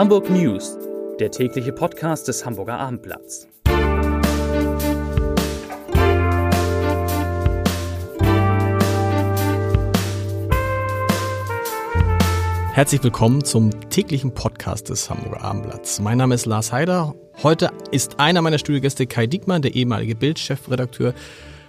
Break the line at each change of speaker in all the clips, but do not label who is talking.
Hamburg News, der tägliche Podcast des Hamburger Abendblatts.
Herzlich willkommen zum täglichen Podcast des Hamburger Abendblatts. Mein Name ist Lars Heider. Heute ist einer meiner Studiogäste Kai Diekmann, der ehemalige Bild-Chefredakteur.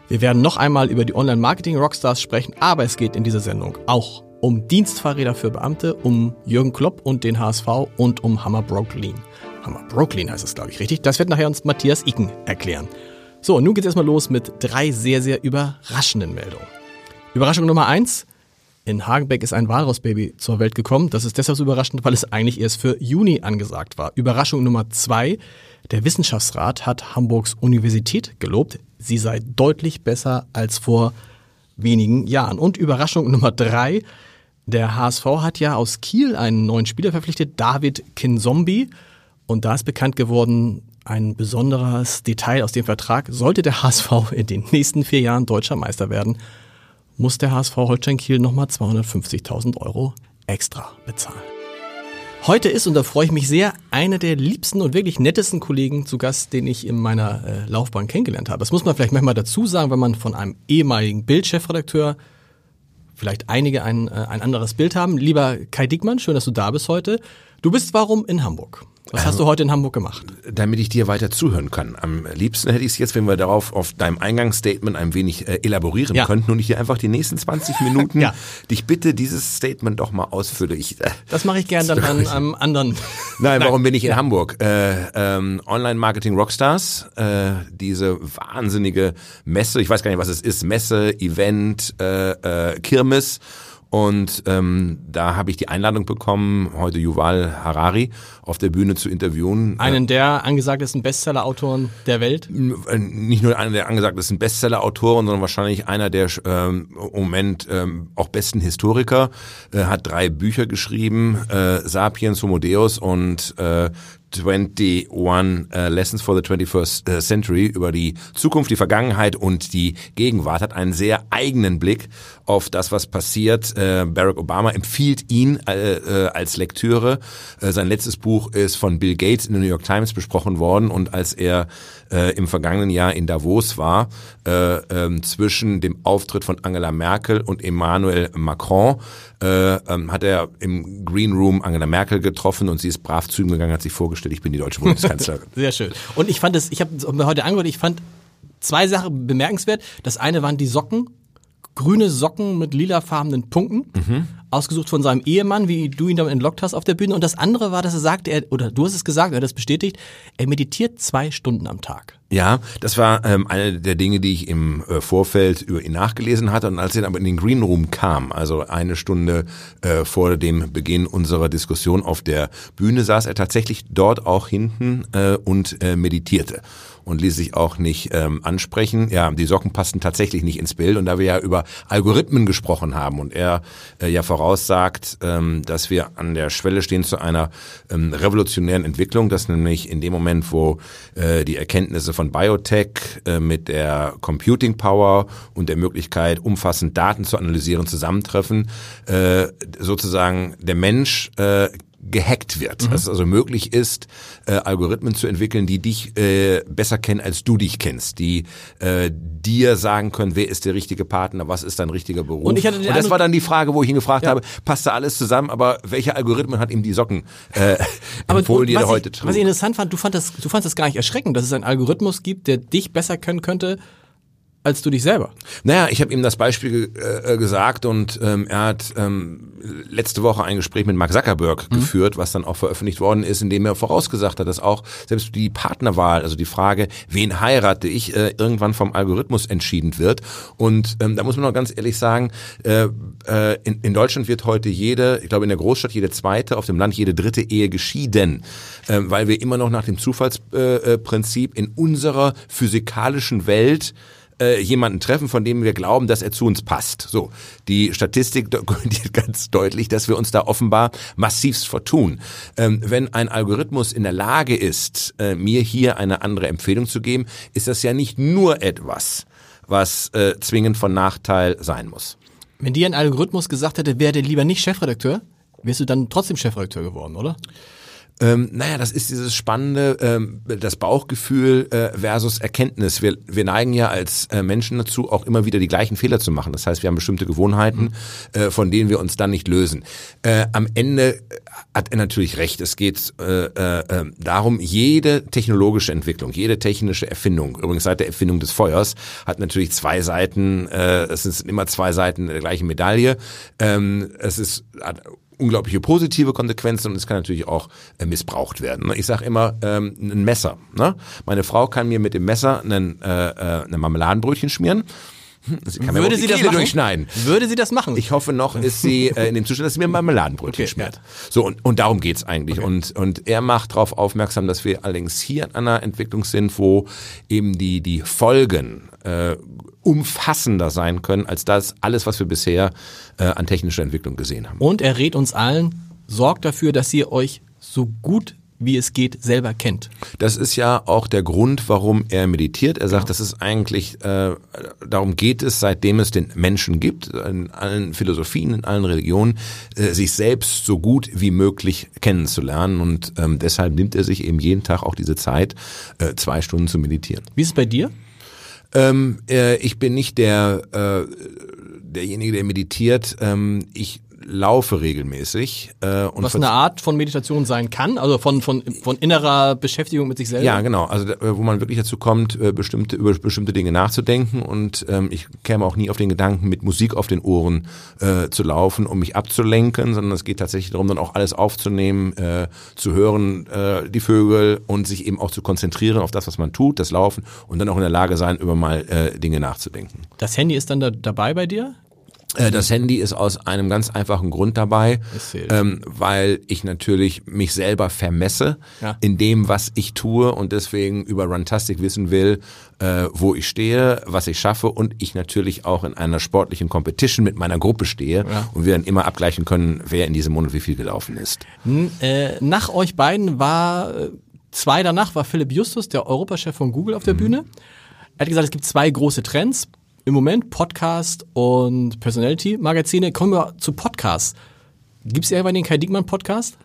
Wir werden noch einmal über die Online-Marketing-Rockstars sprechen, aber es geht in dieser Sendung auch um Dienstfahrräder für Beamte, um Jürgen Klopp und den HSV und um Hammer Brooklyn. Hammer Brooklyn heißt es, glaube ich, richtig. Das wird nachher uns Matthias Icken erklären. So, nun geht es erstmal los mit drei sehr, sehr überraschenden Meldungen. Überraschung Nummer eins. In Hagenbeck ist ein Walrossbaby zur Welt gekommen. Das ist deshalb so überraschend, weil es eigentlich erst für Juni angesagt war. Überraschung Nummer zwei. Der Wissenschaftsrat hat Hamburgs Universität gelobt. Sie sei deutlich besser als vor wenigen Jahren. Und Überraschung Nummer drei. Der HSV hat ja aus Kiel einen neuen Spieler verpflichtet, David Kinzombie. Und da ist bekannt geworden, ein besonderes Detail aus dem Vertrag. Sollte der HSV in den nächsten vier Jahren deutscher Meister werden, muss der HSV Holstein Kiel nochmal 250.000 Euro extra bezahlen. Heute ist, und da freue ich mich sehr, einer der liebsten und wirklich nettesten Kollegen zu Gast, den ich in meiner äh, Laufbahn kennengelernt habe. Das muss man vielleicht manchmal dazu sagen, wenn man von einem ehemaligen Bildchefredakteur vielleicht einige ein, äh, ein anderes Bild haben. Lieber Kai Dickmann, schön, dass du da bist heute. Du bist warum in Hamburg? Was hast du heute in Hamburg gemacht?
Damit ich dir weiter zuhören kann. Am liebsten hätte ich es jetzt, wenn wir darauf auf deinem Eingangsstatement ein wenig äh, elaborieren
Ja.
könnten und ich dir einfach die nächsten 20 Minuten
Ja.
dich bitte dieses Statement doch mal ausführlich. Äh,
Das mache ich gern dann an einem anderen.
Nein, warum bin ich in Hamburg? Äh, ähm, Online-Marketing Rockstars, äh, diese wahnsinnige Messe, ich weiß gar nicht, was es ist, Messe, Event, äh, äh, Kirmes. Und ähm, da habe ich die Einladung bekommen, heute Yuval Harari auf der Bühne zu interviewen.
Einen der angesagtesten Bestseller-Autoren der Welt.
Äh, nicht nur einer der angesagtesten Bestseller-Autoren, sondern wahrscheinlich einer der ähm, im Moment ähm, auch besten Historiker, äh, hat drei Bücher geschrieben, äh, Sapiens, Homo Deus und äh, 21 äh, Lessons for the 21st äh, Century über die Zukunft, die Vergangenheit und die Gegenwart, hat einen sehr eigenen Blick auf das, was passiert. Äh, Barack Obama empfiehlt ihn äh, äh, als Lektüre. Sein letztes Buch ist von Bill Gates in der New York Times besprochen worden und als er äh, im vergangenen Jahr in Davos war, äh, ähm, zwischen dem Auftritt von Angela Merkel und Emmanuel Macron, äh, ähm, hat er im Green Room Angela Merkel getroffen und sie ist brav zu ihm gegangen, hat sich vorgestellt, ich bin die deutsche Bundeskanzlerin.
Sehr schön. Und ich fand es, ich habe mir heute angehört, ich fand zwei Sachen bemerkenswert. Das eine waren die Socken, grüne Socken mit lilafarbenen Punkten, ausgesucht von seinem Ehemann, wie du ihn damit entlockt hast auf der Bühne. Und das andere war, dass er sagte, er, oder du hast es gesagt, er hat das bestätigt, er meditiert zwei Stunden am Tag.
Ja, das war ähm, eine der Dinge, die ich im äh, Vorfeld über ihn nachgelesen hatte. Und als er dann aber in den Green Room kam, also eine Stunde äh, vor dem Beginn unserer Diskussion auf der Bühne, saß er tatsächlich dort auch hinten äh, und äh, meditierte und ließ sich auch nicht ähm, ansprechen. Ja, die Socken passten tatsächlich nicht ins Bild. Und da wir ja über Algorithmen gesprochen haben und er äh, ja voraussagt, ähm, dass wir an der Schwelle stehen zu einer ähm, revolutionären Entwicklung, dass nämlich in dem Moment, wo äh, die Erkenntnisse von Biotech äh, mit der Computing Power und der Möglichkeit, umfassend Daten zu analysieren, zusammentreffen, äh, sozusagen der Mensch äh, gehackt wird, dass es also möglich ist, äh, Algorithmen zu entwickeln, die dich äh, besser kennen, als du dich kennst, die äh, dir sagen können, wer ist der richtige Partner, was ist dein richtiger Beruf.
Und ich hatte den
das war dann die Frage, wo ich ihn gefragt
Ja.
habe, passt da alles zusammen, aber welcher Algorithmus hat ihm die Socken äh, empfohlen, die er heute
ich,
trug?
was ich interessant fand, du fandest, du fandest es gar nicht erschreckend, dass es einen Algorithmus gibt, der dich besser können könnte, als du dich selber.
Naja, ich habe ihm das Beispiel äh, gesagt und ähm, er hat ähm, letzte Woche ein Gespräch mit Mark Zuckerberg
Mhm.
geführt, was dann auch veröffentlicht worden ist, in dem er vorausgesagt hat, dass auch selbst die Partnerwahl, also die Frage, wen heirate ich, äh, irgendwann vom Algorithmus entschieden wird. Und ähm, da muss man noch ganz ehrlich sagen, äh, äh, in, in Deutschland wird heute jede, ich glaube in der Großstadt jede zweite, auf dem Land jede dritte Ehe geschieden, äh, weil wir immer noch nach dem Zufallsprinzip äh, in unserer physikalischen Welt äh, jemanden treffen, von dem wir glauben, dass er zu uns passt. So, die Statistik dokumentiert ganz deutlich, dass wir uns da offenbar massivst vertun. Ähm, wenn ein Algorithmus in der Lage ist, äh, mir hier eine andere Empfehlung zu geben, ist das ja nicht nur etwas, was äh, zwingend von Nachteil sein muss.
Wenn dir ein Algorithmus gesagt hätte, werde lieber nicht Chefredakteur, wärst du dann trotzdem Chefredakteur geworden, oder?
Ähm, naja, das ist dieses spannende, ähm, das Bauchgefühl äh, versus Erkenntnis. Wir, wir neigen ja als äh, Menschen dazu, auch immer wieder die gleichen Fehler zu machen. Das heißt, wir haben bestimmte Gewohnheiten, mhm. äh, von denen wir uns dann nicht lösen. Äh, am Ende hat er natürlich recht. Es geht äh, äh, ähm, darum, jede technologische Entwicklung, jede technische Erfindung, übrigens seit der Erfindung des Feuers, hat natürlich zwei Seiten, äh, es sind immer zwei Seiten der gleichen Medaille. Ähm, es ist unglaubliche positive Konsequenzen und es kann natürlich auch äh, missbraucht werden. Ne? Ich sage immer, ähm, ein Messer. Ne? Meine Frau kann mir mit dem Messer einen, äh, äh, ein Marmeladenbrötchen schmieren.
Hm, sie kann Würde mir sie das machen?
durchschneiden.
Würde sie das machen?
Ich hoffe noch, ist sie äh, in dem Zustand, dass sie mir ein Marmeladenbrötchen okay, schmiert. Ja. So, und, und darum geht's eigentlich. Okay. Und, und er macht darauf aufmerksam, dass wir allerdings hier an einer Entwicklung sind, wo eben die, die Folgen äh, umfassender sein können, als das alles, was wir bisher äh, an technischer Entwicklung gesehen haben.
Und er rät uns allen, sorgt dafür, dass ihr euch so gut wie es geht, selber kennt.
Das ist ja auch der Grund, warum er meditiert. Er sagt, ja. das ist eigentlich, äh, darum geht es, seitdem es den Menschen gibt, in allen Philosophien, in allen Religionen, äh, sich selbst so gut wie möglich kennenzulernen. Und ähm, deshalb nimmt er sich eben jeden Tag auch diese Zeit, äh, zwei Stunden zu meditieren.
Wie ist es bei dir?
Ähm, äh, ich bin nicht der äh, derjenige, der meditiert. Ähm, ich laufe regelmäßig.
Äh, und Was eine Art von Meditation sein kann, also von, von, von innerer Beschäftigung mit sich selbst.
Ja, genau. Also wo man wirklich dazu kommt, äh, bestimmte, über bestimmte Dinge nachzudenken. Und ähm, ich käme auch nie auf den Gedanken, mit Musik auf den Ohren äh, zu laufen, um mich abzulenken, sondern es geht tatsächlich darum, dann auch alles aufzunehmen, äh, zu hören, äh, die Vögel und sich eben auch zu konzentrieren auf das, was man tut, das Laufen und dann auch in der Lage sein, über mal äh, Dinge nachzudenken.
Das Handy ist dann da dabei bei dir?
Äh, das Handy ist aus einem ganz einfachen Grund dabei, ähm, weil ich natürlich mich selber vermesse ja. in dem, was ich tue und deswegen über Runtastic wissen will, äh, wo ich stehe, was ich schaffe und ich natürlich auch in einer sportlichen Competition mit meiner Gruppe stehe ja. und wir dann immer abgleichen können, wer in diesem Monat wie viel gelaufen ist.
Äh, nach euch beiden war, äh, zwei danach war Philipp Justus, der Europachef von Google auf der mhm. Bühne. Er hat gesagt, es gibt zwei große Trends im Moment Podcast und Personality-Magazine. Kommen wir zu Podcasts. Gibt es irgendwann den Kai Diekmann Podcast?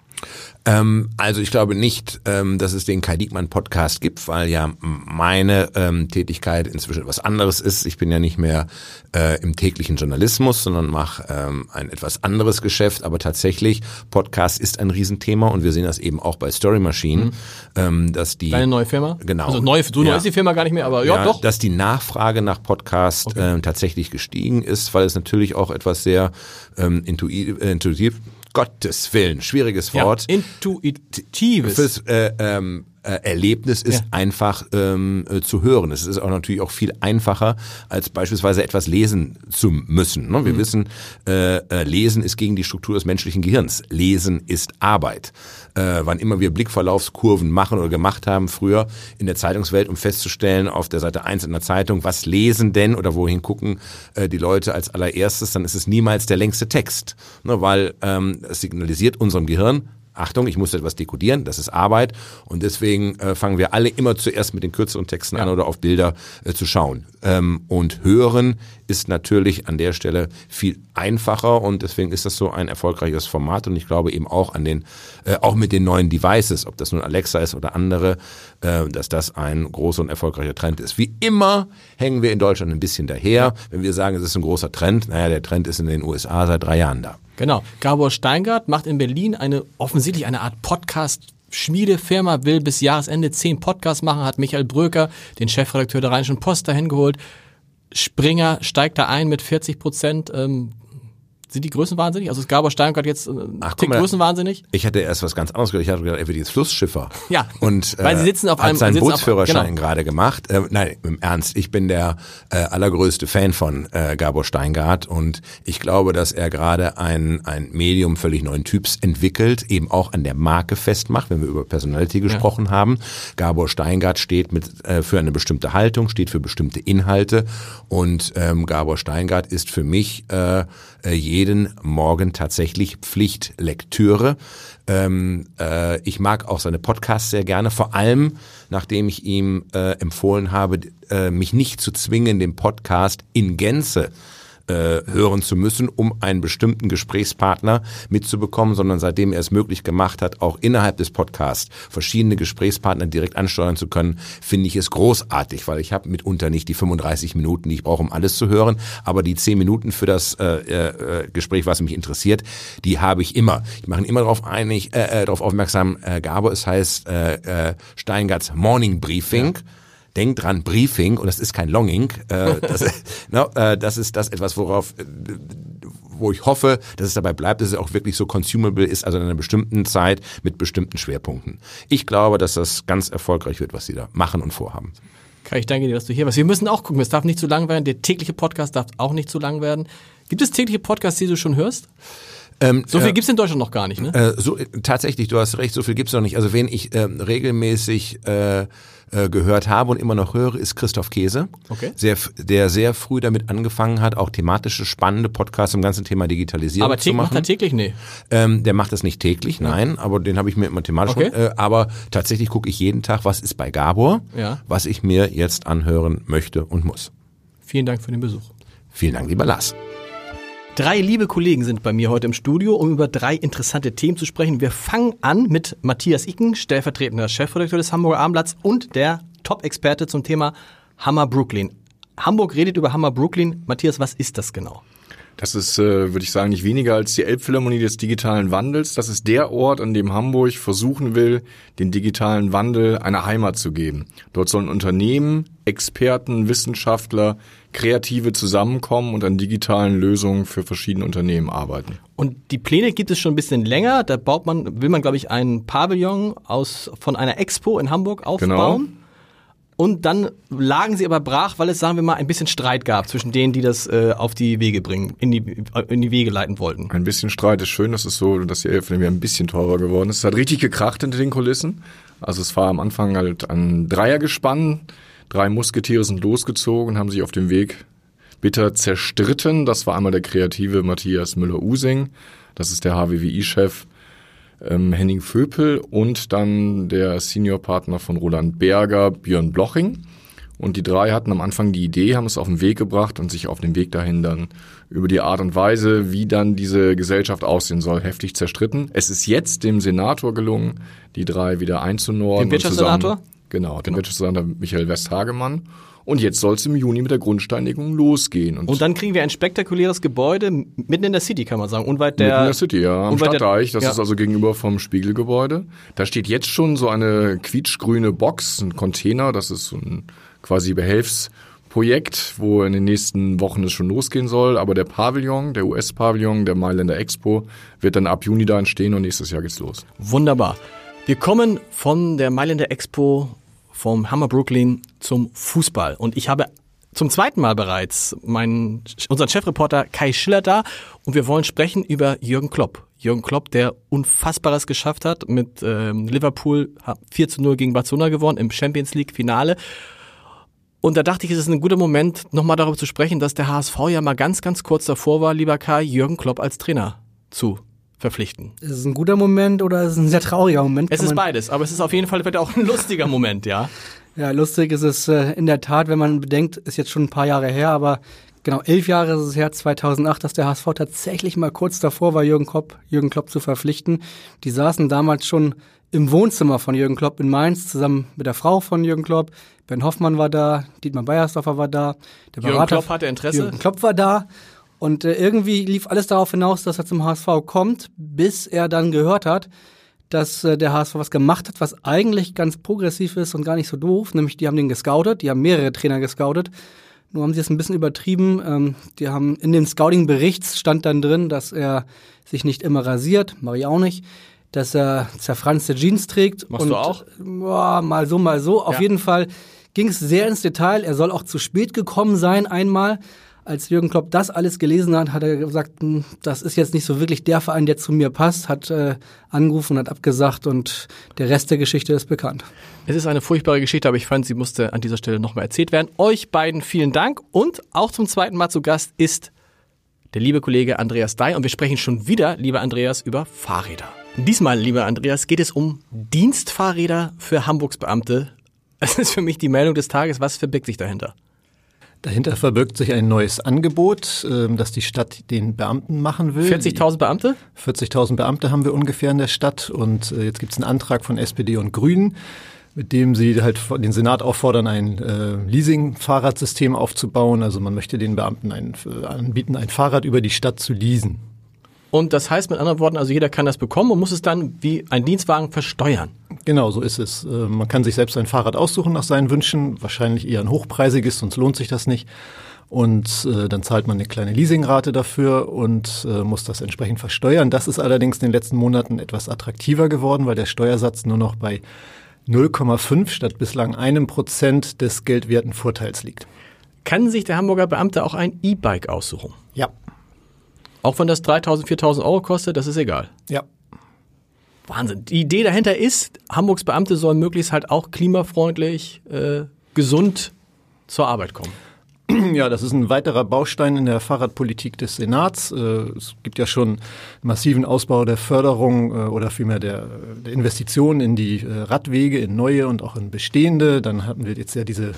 Ähm, also ich glaube nicht, ähm, dass es den Kai Diekmann Podcast gibt, weil ja meine ähm, Tätigkeit inzwischen etwas anderes ist. Ich bin ja nicht mehr äh, im täglichen Journalismus, sondern mache ähm, ein etwas anderes Geschäft. Aber tatsächlich, Podcast ist ein Riesenthema und wir sehen das eben auch bei Story Machine, mhm. ähm, dass die...
Deine neue Firma?
Genau.
Also neu, du ja. neu ist die Firma gar nicht mehr, aber ja, ja doch.
Dass die Nachfrage nach Podcast okay. äh, tatsächlich gestiegen ist, weil es natürlich auch etwas sehr ähm, intuitiv, äh, intuitiv Gottes Willen, schwieriges Wort.
Ja, intuitives.
Fürs äh, ähm, äh, Erlebnis ist ja. einfach ähm, äh, zu hören. Es ist auch natürlich auch viel einfacher, als beispielsweise etwas lesen zu müssen. Ne? Wir mhm. wissen, äh, äh, Lesen ist gegen die Struktur des menschlichen Gehirns. Lesen ist Arbeit äh, wann immer wir Blickverlaufskurven machen oder gemacht haben früher in der Zeitungswelt, um festzustellen auf der Seite 1 in der Zeitung, was lesen denn oder wohin gucken äh, die Leute als allererstes, dann ist es niemals der längste Text, ne, weil ähm, es signalisiert unserem Gehirn, Achtung, ich muss etwas dekodieren, das ist Arbeit und deswegen äh, fangen wir alle immer zuerst mit den kürzeren Texten ja. an oder auf Bilder äh, zu schauen. Ähm, und hören ist natürlich an der Stelle viel einfacher und deswegen ist das so ein erfolgreiches Format und ich glaube eben auch an den, äh, auch mit den neuen Devices, ob das nun Alexa ist oder andere, äh, dass das ein großer und erfolgreicher Trend ist. Wie immer hängen wir in Deutschland ein bisschen daher, wenn wir sagen, es ist ein großer Trend. Naja, der Trend ist in den USA seit drei Jahren da.
Genau. Gabor Steingart macht in Berlin eine offensichtlich eine Art Podcast Schmiedefirma will bis Jahresende zehn Podcasts machen, hat Michael Bröker, den Chefredakteur der Rheinischen Post, dahin geholt. Springer steigt da ein mit 40 Prozent. Ähm, sind die größenwahnsinnig? Also ist Gabor Steingart jetzt äh, Ach, Tick mal, größenwahnsinnig?
Ich hatte erst was ganz anderes gehört. Ich hatte gedacht, er wird jetzt Flussschiffer.
Ja,
und,
äh, weil sie sitzen auf
hat
einem...
seinen Bootsführerschein genau. gerade gemacht. Äh, nein, im Ernst. Ich bin der äh, allergrößte Fan von äh, Gabor Steingart und ich glaube, dass er gerade ein, ein Medium völlig neuen Typs entwickelt, eben auch an der Marke festmacht, wenn wir über Personality gesprochen ja. haben. Gabor Steingart steht mit, äh, für eine bestimmte Haltung, steht für bestimmte Inhalte und ähm, Gabor Steingart ist für mich äh jeden Morgen tatsächlich Pflichtlektüre. Ähm, äh, ich mag auch seine Podcasts sehr gerne, vor allem nachdem ich ihm äh, empfohlen habe, äh, mich nicht zu zwingen, den Podcast in Gänze äh, hören zu müssen, um einen bestimmten Gesprächspartner mitzubekommen, sondern seitdem er es möglich gemacht hat, auch innerhalb des Podcasts verschiedene Gesprächspartner direkt ansteuern zu können, finde ich es großartig, weil ich habe mitunter nicht die 35 Minuten, die ich brauche, um alles zu hören, aber die 10 Minuten für das äh, äh, Gespräch, was mich interessiert, die habe ich immer. Ich mache immer darauf einig, äh, äh, darauf aufmerksam, äh, Gabo, es heißt äh, äh, Steingarts Morning Briefing. Ja denk dran, Briefing, und das ist kein Longing, äh, das, no, äh, das ist das etwas, worauf, äh, wo ich hoffe, dass es dabei bleibt, dass es auch wirklich so consumable ist, also in einer bestimmten Zeit mit bestimmten Schwerpunkten. Ich glaube, dass das ganz erfolgreich wird, was sie da machen und vorhaben.
Kai, ich danke dir, dass du hier warst. Wir müssen auch gucken, es darf nicht zu lang werden. Der tägliche Podcast darf auch nicht zu lang werden. Gibt es tägliche Podcasts, die du schon hörst? Ähm, so viel äh, gibt's in Deutschland noch gar nicht, ne?
Äh, so, tatsächlich, du hast recht, so viel gibt's noch nicht. Also wen ich äh, regelmäßig äh, gehört habe und immer noch höre, ist Christoph Käse, okay. sehr, der sehr früh damit angefangen hat, auch thematische, spannende Podcasts zum ganzen Thema Digitalisierung
aber
zu machen. Aber
macht er täglich? Nee.
Ähm, der macht das nicht täglich, nein, ja. aber den habe ich mir immer thematisch. Okay. Äh, aber tatsächlich gucke ich jeden Tag, was ist bei Gabor, ja. was ich mir jetzt anhören möchte und muss.
Vielen Dank für den Besuch.
Vielen Dank, lieber Lars.
Drei liebe Kollegen sind bei mir heute im Studio, um über drei interessante Themen zu sprechen. Wir fangen an mit Matthias Icken, stellvertretender Chefredakteur des Hamburger Abendblatts und der Top-Experte zum Thema Hammer Brooklyn. Hamburg redet über Hammer Brooklyn. Matthias, was ist das genau?
Das ist, äh, würde ich sagen, nicht weniger als die Elbphilharmonie des digitalen Wandels. Das ist der Ort, an dem Hamburg versuchen will, den digitalen Wandel eine Heimat zu geben. Dort sollen Unternehmen, Experten, Wissenschaftler, Kreative zusammenkommen und an digitalen Lösungen für verschiedene Unternehmen arbeiten.
Und die Pläne gibt es schon ein bisschen länger. Da baut man, will man, glaube ich, einen Pavillon aus, von einer Expo in Hamburg aufbauen. Genau. Und dann lagen sie aber brach, weil es, sagen wir mal, ein bisschen Streit gab zwischen denen, die das äh, auf die Wege bringen, in die, in die Wege leiten wollten.
Ein bisschen Streit ist schön, das ist so, dass die Elfe nämlich ein bisschen teurer geworden ist. Es hat richtig gekracht hinter den Kulissen. Also es war am Anfang halt ein Dreiergespann. Drei Musketiere sind losgezogen und haben sich auf dem Weg bitter zerstritten. Das war einmal der kreative Matthias Müller-Using. Das ist der HWWI-Chef ähm, Henning Vöpel und dann der Seniorpartner von Roland Berger, Björn Bloching. Und die drei hatten am Anfang die Idee, haben es auf den Weg gebracht und sich auf dem Weg dahin dann über die Art und Weise, wie dann diese Gesellschaft aussehen soll, heftig zerstritten. Es ist jetzt dem Senator gelungen, die drei wieder einzunorden.
Dem Wirtschaftssenator?
Genau, dem genau. Wirtschaftssenator Michael Westhagemann. Und jetzt soll es im Juni mit der Grundsteinlegung losgehen.
Und, und, dann kriegen wir ein spektakuläres Gebäude mitten in der City, kann man sagen. Unweit der,
mitten in der City, ja, am Stadtdeich. Das ja. ist also gegenüber vom Spiegelgebäude. Da steht jetzt schon so eine quietschgrüne Box, ein Container. Das ist so ein quasi Behelfsprojekt, wo in den nächsten Wochen es schon losgehen soll. Aber der Pavillon, der US-Pavillon der Mailänder Expo, wird dann ab Juni da entstehen und nächstes Jahr geht's los.
Wunderbar. Wir kommen von der Mailänder Expo vom Hammer Brooklyn zum Fußball. Und ich habe zum zweiten Mal bereits meinen, unseren Chefreporter Kai Schiller da und wir wollen sprechen über Jürgen Klopp. Jürgen Klopp, der Unfassbares geschafft hat mit ähm, Liverpool 4 zu 0 gegen Barcelona gewonnen im Champions League Finale. Und da dachte ich, es ist ein guter Moment, nochmal darüber zu sprechen, dass der HSV ja mal ganz, ganz kurz davor war, lieber Kai, Jürgen Klopp als Trainer zu verpflichten.
Ist es ein guter Moment oder ist es ein sehr trauriger Moment?
Es ist beides, aber es ist auf jeden Fall auch ein lustiger Moment, ja.
Ja, lustig ist es äh, in der Tat, wenn man bedenkt, ist jetzt schon ein paar Jahre her, aber genau elf Jahre ist es her, 2008, dass der HSV tatsächlich mal kurz davor war, Jürgen Klopp, Jürgen Klopp zu verpflichten. Die saßen damals schon im Wohnzimmer von Jürgen Klopp in Mainz zusammen mit der Frau von Jürgen Klopp. Ben Hoffmann war da, Dietmar Beiersdorfer war da,
der Jürgen Berater, Klopp hatte Interesse.
Jürgen Klopp war da und äh, irgendwie lief alles darauf hinaus, dass er zum HSV kommt, bis er dann gehört hat, dass äh, der HSV was gemacht hat, was eigentlich ganz progressiv ist und gar nicht so doof. Nämlich, die haben den gescoutet, die haben mehrere Trainer gescoutet. Nur haben sie es ein bisschen übertrieben. Ähm, die haben in dem Scouting-Bericht stand dann drin, dass er sich nicht immer rasiert, mache ich auch nicht, dass er zerfranste Jeans trägt.
Machst und, du auch?
Boah, mal so, mal so. Auf ja. jeden Fall ging es sehr ins Detail. Er soll auch zu spät gekommen sein einmal als Jürgen Klopp das alles gelesen hat, hat er gesagt, hm, das ist jetzt nicht so wirklich der Verein, der zu mir passt, hat äh, angerufen, hat abgesagt und der Rest der Geschichte ist bekannt.
Es ist eine furchtbare Geschichte, aber ich fand, sie musste an dieser Stelle nochmal erzählt werden. Euch beiden vielen Dank und auch zum zweiten Mal zu Gast ist der liebe Kollege Andreas Dai und wir sprechen schon wieder, lieber Andreas, über Fahrräder. Diesmal, lieber Andreas, geht es um Dienstfahrräder für Hamburgs Beamte. Es ist für mich die Meldung des Tages. Was verbirgt sich dahinter?
Dahinter verbirgt sich ein neues Angebot, ähm, das die Stadt den Beamten machen will.
40.000 Beamte?
40.000 Beamte haben wir ungefähr in der Stadt und äh, jetzt gibt es einen Antrag von SPD und Grünen, mit dem sie halt den Senat auffordern, ein äh, Leasing-Fahrradsystem aufzubauen. Also man möchte den Beamten ein, äh, anbieten, ein Fahrrad über die Stadt zu leasen.
Und das heißt mit anderen Worten, also jeder kann das bekommen und muss es dann wie ein Dienstwagen versteuern.
Genau, so ist es. Äh, man kann sich selbst ein Fahrrad aussuchen nach seinen Wünschen, wahrscheinlich eher ein hochpreisiges, sonst lohnt sich das nicht. Und äh, dann zahlt man eine kleine Leasingrate dafür und äh, muss das entsprechend versteuern. Das ist allerdings in den letzten Monaten etwas attraktiver geworden, weil der Steuersatz nur noch bei 0,5 statt bislang einem Prozent des geldwerten Vorteils liegt.
Kann sich der Hamburger Beamte auch ein E-Bike aussuchen? Auch wenn das 3000, 4000 Euro kostet, das ist egal.
Ja.
Wahnsinn. Die Idee dahinter ist, Hamburgs Beamte sollen möglichst halt auch klimafreundlich, äh, gesund zur Arbeit kommen.
Ja, das ist ein weiterer Baustein in der Fahrradpolitik des Senats. Äh, es gibt ja schon massiven Ausbau der Förderung äh, oder vielmehr der, der Investitionen in die äh, Radwege, in neue und auch in bestehende. Dann hatten wir jetzt ja diese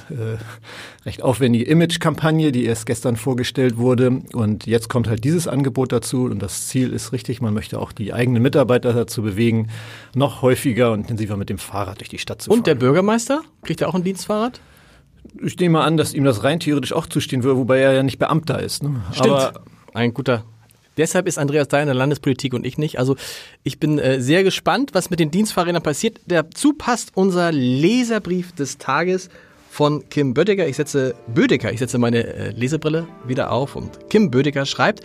recht aufwendige Image-Kampagne, die erst gestern vorgestellt wurde. Und jetzt kommt halt dieses Angebot dazu. Und das Ziel ist richtig, man möchte auch die eigenen Mitarbeiter dazu bewegen, noch häufiger und intensiver mit dem Fahrrad durch die Stadt zu fahren.
Und der Bürgermeister? Kriegt er auch ein Dienstfahrrad?
Ich nehme an, dass ihm das rein theoretisch auch zustehen würde, wobei er ja nicht Beamter ist. Ne?
Stimmt. Aber ein guter. Deshalb ist Andreas da in der Landespolitik und ich nicht. Also ich bin äh, sehr gespannt, was mit den Dienstfahrrädern passiert. Dazu passt unser Leserbrief des Tages von Kim Bödecker. Ich setze Bödecker, ich setze meine äh, Lesebrille wieder auf und Kim Bödecker schreibt,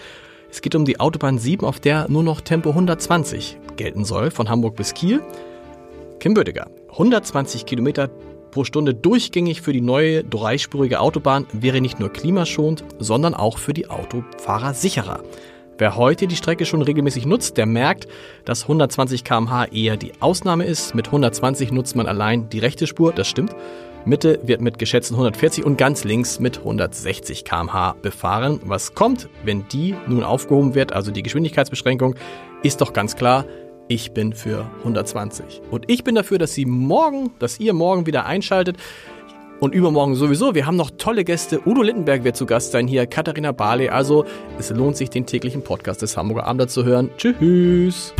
es geht um die Autobahn 7, auf der nur noch Tempo 120 gelten soll, von Hamburg bis Kiel. Kim Bödecker, 120 Kilometer pro Stunde durchgängig für die neue dreispurige Autobahn wäre nicht nur klimaschonend, sondern auch für die Autofahrer sicherer. Wer heute die Strecke schon regelmäßig nutzt, der merkt, dass 120 km/h eher die Ausnahme ist. Mit 120 nutzt man allein die rechte Spur, das stimmt. Mitte wird mit geschätzten 140 und ganz links mit 160 km/h befahren. Was kommt, wenn die nun aufgehoben wird, also die Geschwindigkeitsbeschränkung, ist doch ganz klar, ich bin für 120. Und ich bin dafür, dass Sie morgen, dass ihr morgen wieder einschaltet. Und übermorgen sowieso. Wir haben noch tolle Gäste. Udo Littenberg wird zu Gast sein hier, Katharina Barley. Also es lohnt sich, den täglichen Podcast des Hamburger Abendblatts zu hören. Tschüss.